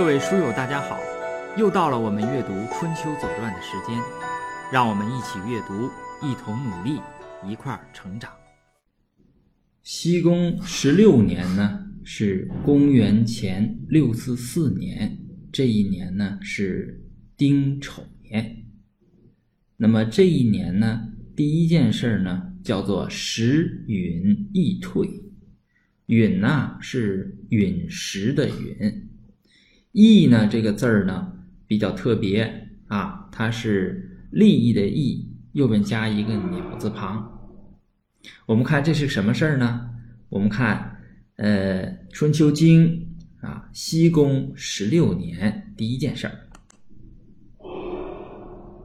各位书友，大家好！又到了我们阅读《春秋左传》的时间，让我们一起阅读，一同努力，一块儿成长。西公十六年呢，是公元前六四四年，这一年呢是丁丑年。那么这一年呢，第一件事呢叫做时允易退。允呐是陨石的陨。义呢，这个字儿呢比较特别啊，它是利益的益，右边加一个鸟字旁。我们看这是什么事儿呢？我们看，呃，《春秋经》啊，西公十六年第一件事儿，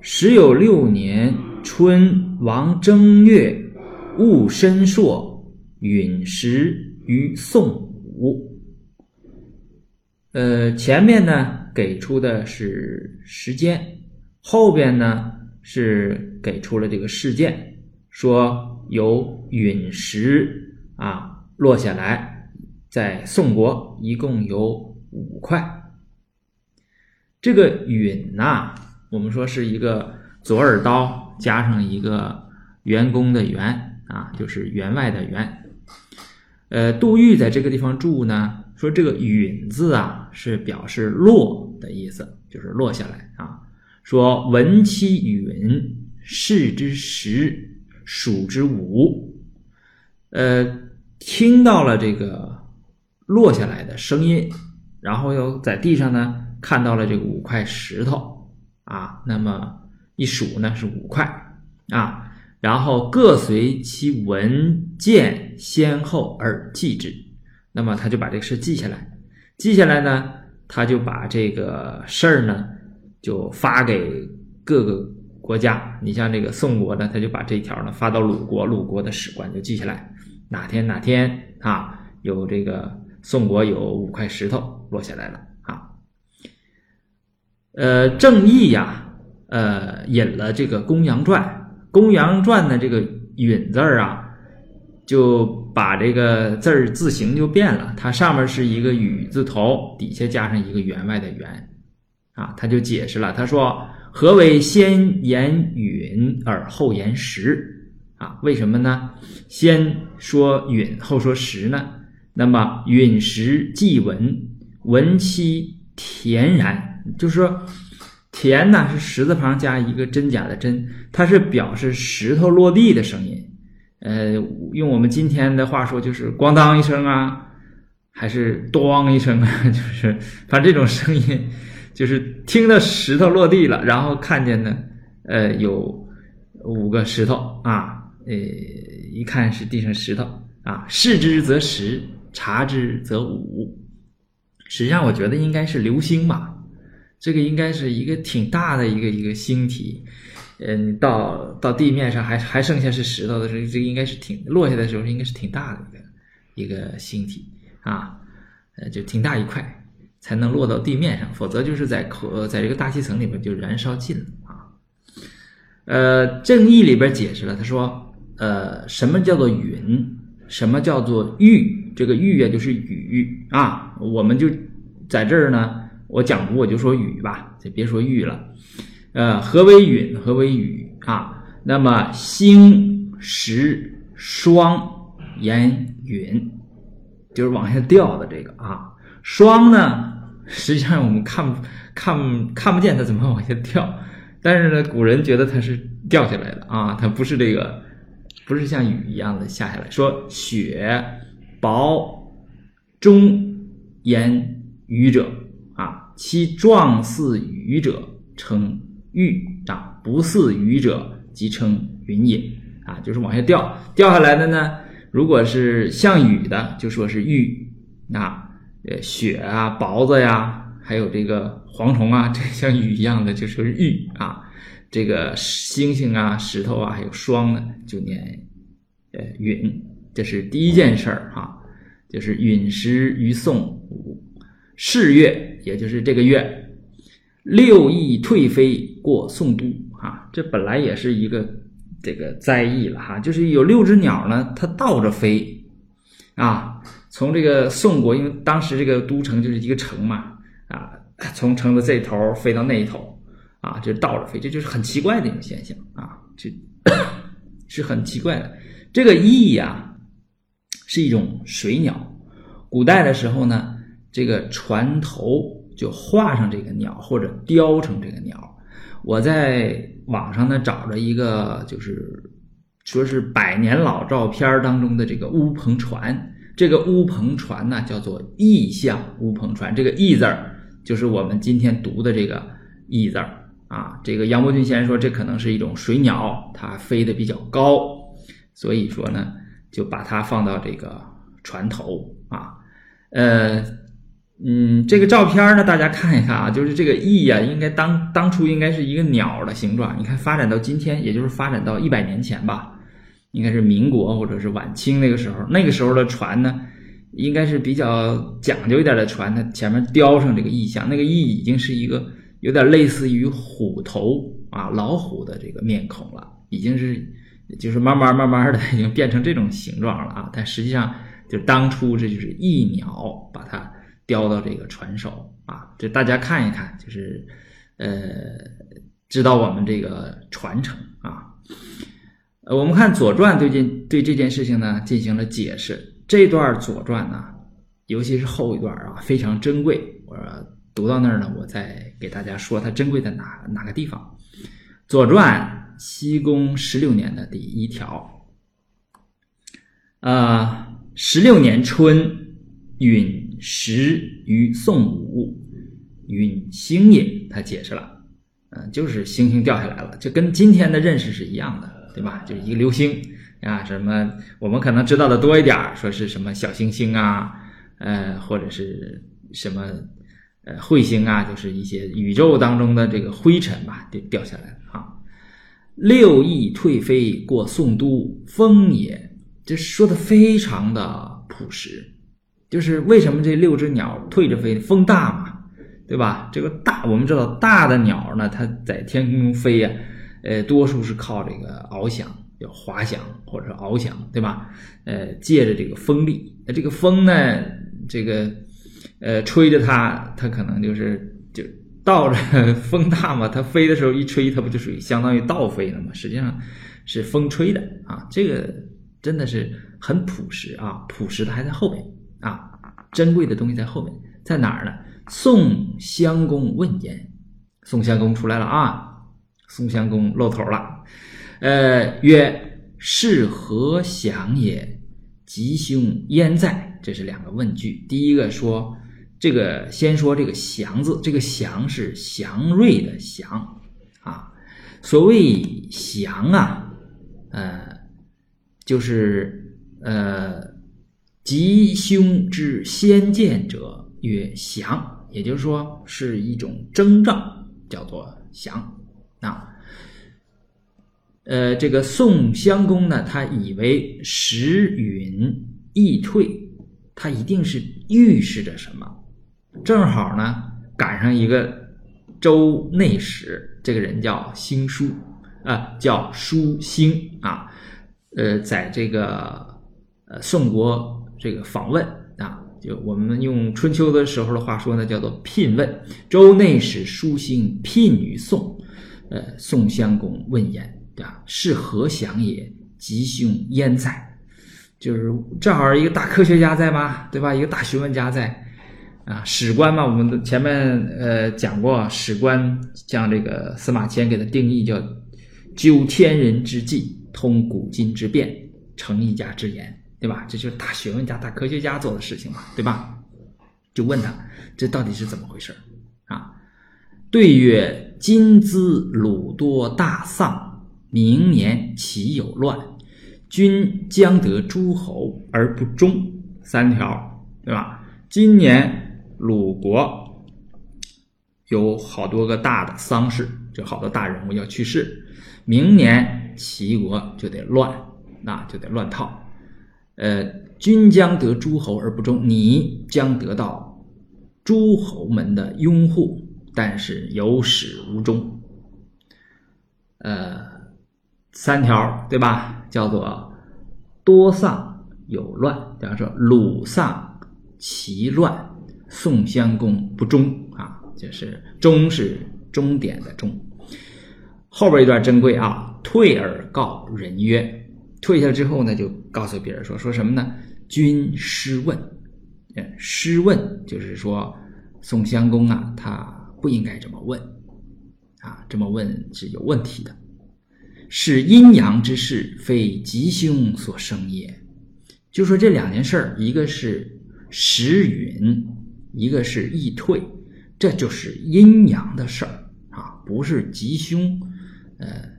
时有六年春，王正月，戊申朔，陨石于宋武。呃，前面呢给出的是时间，后边呢是给出了这个事件，说有陨石啊落下来，在宋国一共有五块。这个允呐，我们说是一个左耳刀加上一个员工的员啊，就是员外的员。呃，杜预在这个地方住呢。说这个“允”字啊，是表示落的意思，就是落下来啊。说闻其允，视之时，数之五。呃，听到了这个落下来的声音，然后又在地上呢看到了这五块石头啊，那么一数呢是五块啊，然后各随其文见先后而记之。那么他就把这个事记下来，记下来呢，他就把这个事儿呢，就发给各个国家。你像这个宋国呢，他就把这条呢发到鲁国，鲁国的史官就记下来，哪天哪天啊，有这个宋国有五块石头落下来了啊。呃，郑义呀，呃，引了这个《公羊传》，《公羊传》的这个“允”字啊。就把这个字儿字形就变了，它上面是一个雨字头，底下加上一个员外的员，啊，他就解释了，他说：“何为先言允而后言实？啊，为什么呢？先说允，后说实呢？那么允实即闻，闻其恬然，就是说恬呢是石字旁加一个真假的真，它是表示石头落地的声音。”呃，用我们今天的话说，就是“咣当”一声啊，还是“咣”一声啊，就是反正这种声音，就是听到石头落地了，然后看见呢，呃，有五个石头啊，呃，一看是地上石头啊，视之则十，察之则五。实际上，我觉得应该是流星吧，这个应该是一个挺大的一个一个星体。嗯，到到地面上还还剩下是石头的时候，这个应该是挺落下的时候应该是挺大的一个一个星体啊，呃，就挺大一块才能落到地面上，否则就是在可在这个大气层里边就燃烧尽了啊。呃，正义里边解释了，他说，呃，什么叫做云？什么叫做玉？这个玉啊就是雨啊，我们就在这儿呢，我讲读我就说雨吧，就别说玉了。呃，何为允？何为雨啊？那么星石霜言云，就是往下掉的这个啊。霜呢，实际上我们看看看不见它怎么往下掉，但是呢，古人觉得它是掉下来的啊，它不是这个，不是像雨一样的下下来。说雪薄中言雨者，其状似雨者称。玉啊，不似雨者，即称云也啊，就是往下掉掉下来的呢。如果是像雨的，就说是玉啊，呃，雪啊，雹子呀，还有这个蝗虫啊，这像雨一样的，就说是玉啊。这个星星啊，石头啊，还有霜呢，就念呃允。这是第一件事儿哈，就是陨石于宋五四月，也就是这个月。六翼退飞过宋都，啊，这本来也是一个这个灾异了，哈，就是有六只鸟呢，它倒着飞，啊，从这个宋国，因为当时这个都城就是一个城嘛，啊，从城的这头飞到那一头啊，就倒着飞，这就是很奇怪的一种现象啊，这 是很奇怪的。这个翼呀，是一种水鸟。古代的时候呢，这个船头就画上这个鸟，或者雕成这个鸟。我在网上呢找着一个，就是说是百年老照片当中的这个乌篷船。这个乌篷船呢叫做翼象乌篷船，这个翼字儿就是我们今天读的这个翼字儿啊。这个杨伯峻先生说，这可能是一种水鸟，它飞得比较高。所以说呢，就把它放到这个船头啊，呃，嗯，这个照片呢，大家看一看啊，就是这个翼呀，应该当当初应该是一个鸟的形状。你看，发展到今天，也就是发展到一百年前吧，应该是民国或者是晚清那个时候，那个时候的船呢，应该是比较讲究一点的船，它前面雕上这个翼像，那个翼已经是一个有点类似于虎头啊，老虎的这个面孔了，已经是。就是慢慢慢慢的已经变成这种形状了啊！但实际上，就当初这就是翼鸟把它雕到这个船首啊，这大家看一看，就是呃，知道我们这个传承啊。呃，我们看《左传》对这对这件事情呢进行了解释。这段《左传》呢，尤其是后一段啊，非常珍贵。我读到那儿呢，我再给大家说它珍贵在哪哪个地方，《左传》。西宫十六年的第一条，啊，十六年春，允时于宋武，允星也。他解释了，嗯，就是星星掉下来了，就跟今天的认识是一样的，对吧？就是一个流星啊，什么我们可能知道的多一点，说是什么小星星啊，呃，或者是什么呃彗星啊，就是一些宇宙当中的这个灰尘吧，就掉下来了啊。六翼退飞过宋都，风也。这说的非常的朴实，就是为什么这六只鸟退着飞？风大嘛，对吧？这个大，我们知道大的鸟呢，它在天空中飞呀，呃，多数是靠这个翱翔，叫滑翔或者翱翔，对吧？呃，借着这个风力，那这个风呢，这个呃，吹着它，它可能就是就。倒着风大嘛，它飞的时候一吹，它不就属于相当于倒飞了吗？实际上是风吹的啊，这个真的是很朴实啊，朴实的还在后面啊，珍贵的东西在后面，在哪儿呢？宋襄公问焉，宋襄公出来了啊，宋襄公露头了，呃，曰：“是何祥也？吉凶焉在？”这是两个问句，第一个说。这个先说这个“祥”字，这个“祥”是祥瑞的“祥”啊。所谓“祥”啊，呃，就是呃，吉凶之先见者曰祥，也就是说是一种征兆，叫做祥啊。呃，这个宋襄公呢，他以为时允易退，他一定是预示着什么。正好呢，赶上一个周内史，这个人叫星书，啊，叫书星啊，呃，在这个呃宋国这个访问啊，就我们用春秋的时候的话说呢，叫做聘问。周内史书星聘于宋，呃，宋襄公问焉啊，是何祥也？吉凶焉在？就是正好一个大科学家在嘛，对吧？一个大学问家在。啊，史官嘛，我们前面呃讲过，史官将这个司马迁给他定义叫“究天人之际，通古今之变，成一家之言”，对吧？这就是大学问家、大科学家做的事情嘛，对吧？就问他这到底是怎么回事啊？对曰：“今兹鲁多大丧，明年岂有乱？君将得诸侯而不忠。”三条，对吧？今年。鲁国有好多个大的丧事，就好多大人物要去世。明年齐国就得乱，那就得乱套。呃，君将得诸侯而不忠，你将得到诸侯们的拥护，但是有始无终。呃，三条对吧？叫做多丧有乱。比方说鲁丧齐乱。宋襄公不忠啊，就是忠是终点的忠。后边一段珍贵啊，退而告人曰，退下之后呢，就告诉别人说说什么呢？君师问，嗯，师问就是说宋襄公啊，他不应该这么问啊，这么问是有问题的。是阴阳之事，非吉凶所生也。就说这两件事儿，一个是时允，一个是易退，这就是阴阳的事儿啊，不是吉凶，呃，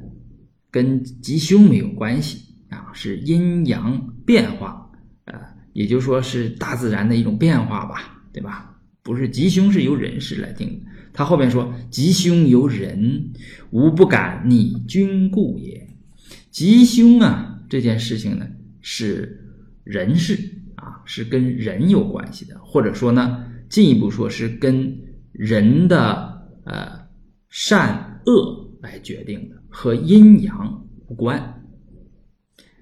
跟吉凶没有关系，是阴阳变化，呃，也就说是大自然的一种变化吧，对吧？不是吉凶是由人事来定的。他后面说：“吉凶由人，吾不敢逆君故也。”吉凶啊，这件事情呢是人事啊，是跟人有关系的，或者说呢，进一步说是跟人的呃善恶来决定的，和阴阳无关。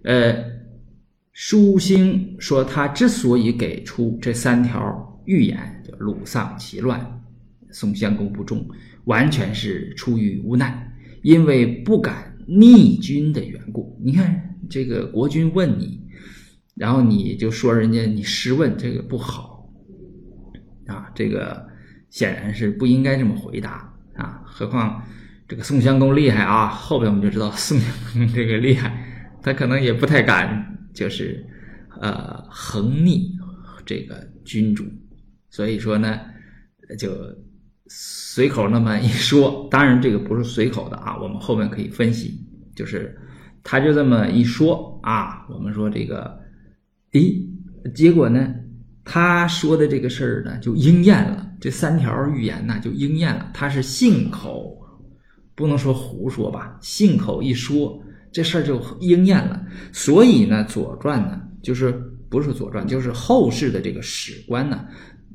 呃，舒心说他之所以给出这三条预言，叫鲁丧其乱。宋襄公不忠，完全是出于无奈，因为不敢逆君的缘故。你看，这个国君问你，然后你就说人家你失问，这个不好啊，这个显然是不应该这么回答啊。何况这个宋襄公厉害啊，后边我们就知道宋襄公这个厉害，他可能也不太敢，就是呃横逆这个君主，所以说呢，就。随口那么一说，当然这个不是随口的啊，我们后面可以分析。就是他就这么一说啊，我们说这个，诶，结果呢，他说的这个事儿呢就应验了，这三条预言呢就应验了。他是信口，不能说胡说吧，信口一说，这事儿就应验了。所以呢，《左传》呢，就是不是《左传》，就是后世的这个史官呢。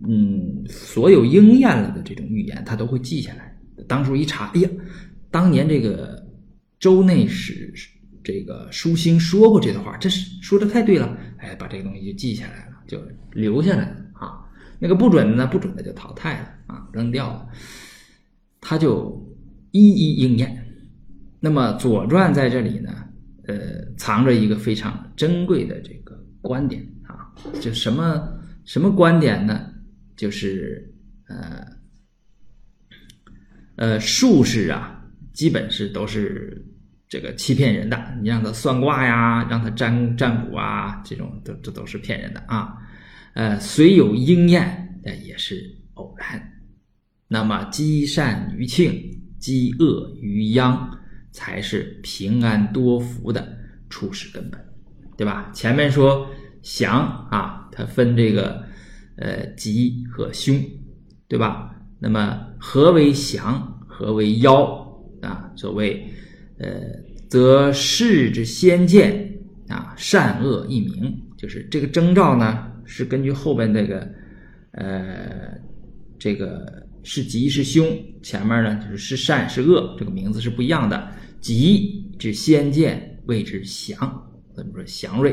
嗯，所有应验了的这种预言，他都会记下来。当初一查，哎呀，当年这个周内史这个舒心说过这段话，这是说的太对了。哎，把这个东西就记下来了，就留下来了啊。那个不准的呢，不准的就淘汰了啊，扔掉了。他就一一应验。那么《左传》在这里呢，呃，藏着一个非常珍贵的这个观点啊，就什么什么观点呢？就是呃呃术士啊，基本是都是这个欺骗人的。你让他算卦呀，让他占占卜啊，这种都这都是骗人的啊。呃，虽有应验，但也是偶然。那么积善于庆，积恶于殃，才是平安多福的初始根本，对吧？前面说祥啊，它分这个。呃，吉和凶，对吧？那么何为祥？何为妖？啊，所谓呃，则世之先见啊，善恶一明，就是这个征兆呢，是根据后边那个呃，这个是吉是凶，前面呢就是是善是恶，这个名字是不一样的。吉之先见谓之祥，怎么说祥瑞？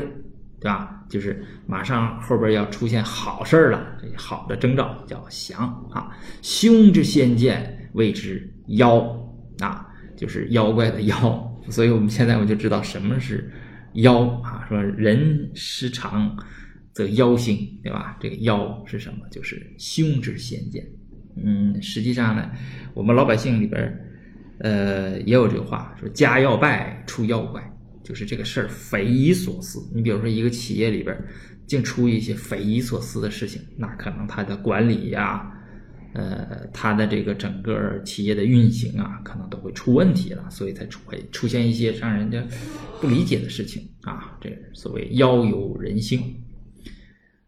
对吧？就是马上后边要出现好事了，这好的征兆叫祥啊。凶之先见谓之妖啊，就是妖怪的妖。所以我们现在我就知道什么是妖啊。说人失常则妖兴，对吧？这个妖是什么？就是凶之先见。嗯，实际上呢，我们老百姓里边呃也有这个话，说家要败出妖怪。就是这个事儿匪夷所思。你比如说，一个企业里边竟出一些匪夷所思的事情，那可能它的管理呀，呃，它的这个整个企业的运行啊，可能都会出问题了，所以才出会出现一些让人家不理解的事情啊。这所谓妖有人性。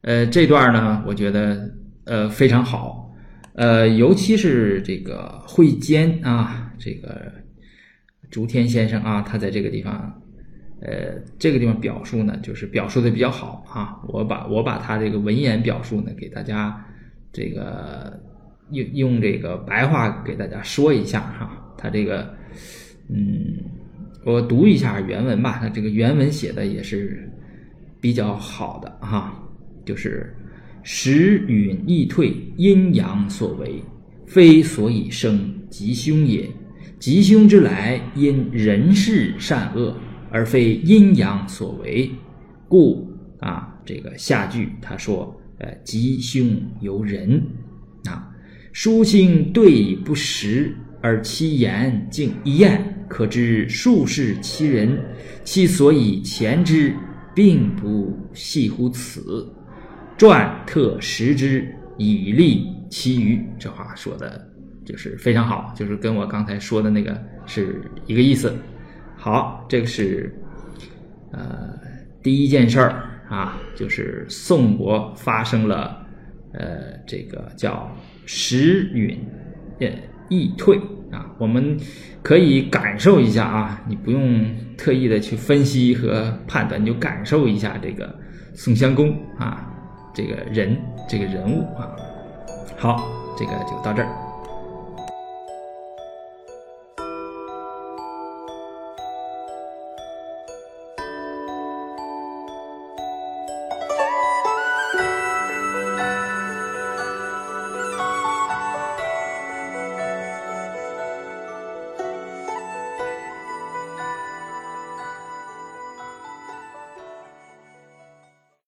呃，这段呢，我觉得呃非常好，呃，尤其是这个会坚啊，这个竹天先生啊，他在这个地方。呃，这个地方表述呢，就是表述的比较好啊。我把我把他这个文言表述呢，给大家这个用用这个白话给大家说一下哈。他这个，嗯，我读一下原文吧。他这个原文写的也是比较好的哈。就是时允易退，阴阳所为，非所以生吉凶也。吉凶之来，因人事善恶，而非阴阳所为。故啊，这个下句他说，呃，吉凶由人。啊，书信对不实，而其言竟一验，可知术士其人，其所以前之，并不系乎此。传特识之，以利其余。这话说的就是非常好，就是跟我刚才说的那个是一个意思。好，这个是呃第一件事儿啊，就是宋国发生了呃这个叫时允呃易退啊，我们可以感受一下啊，你不用特意的去分析和判断，你就感受一下这个宋襄公啊。这个人，这个人物啊，好，这个就到这儿。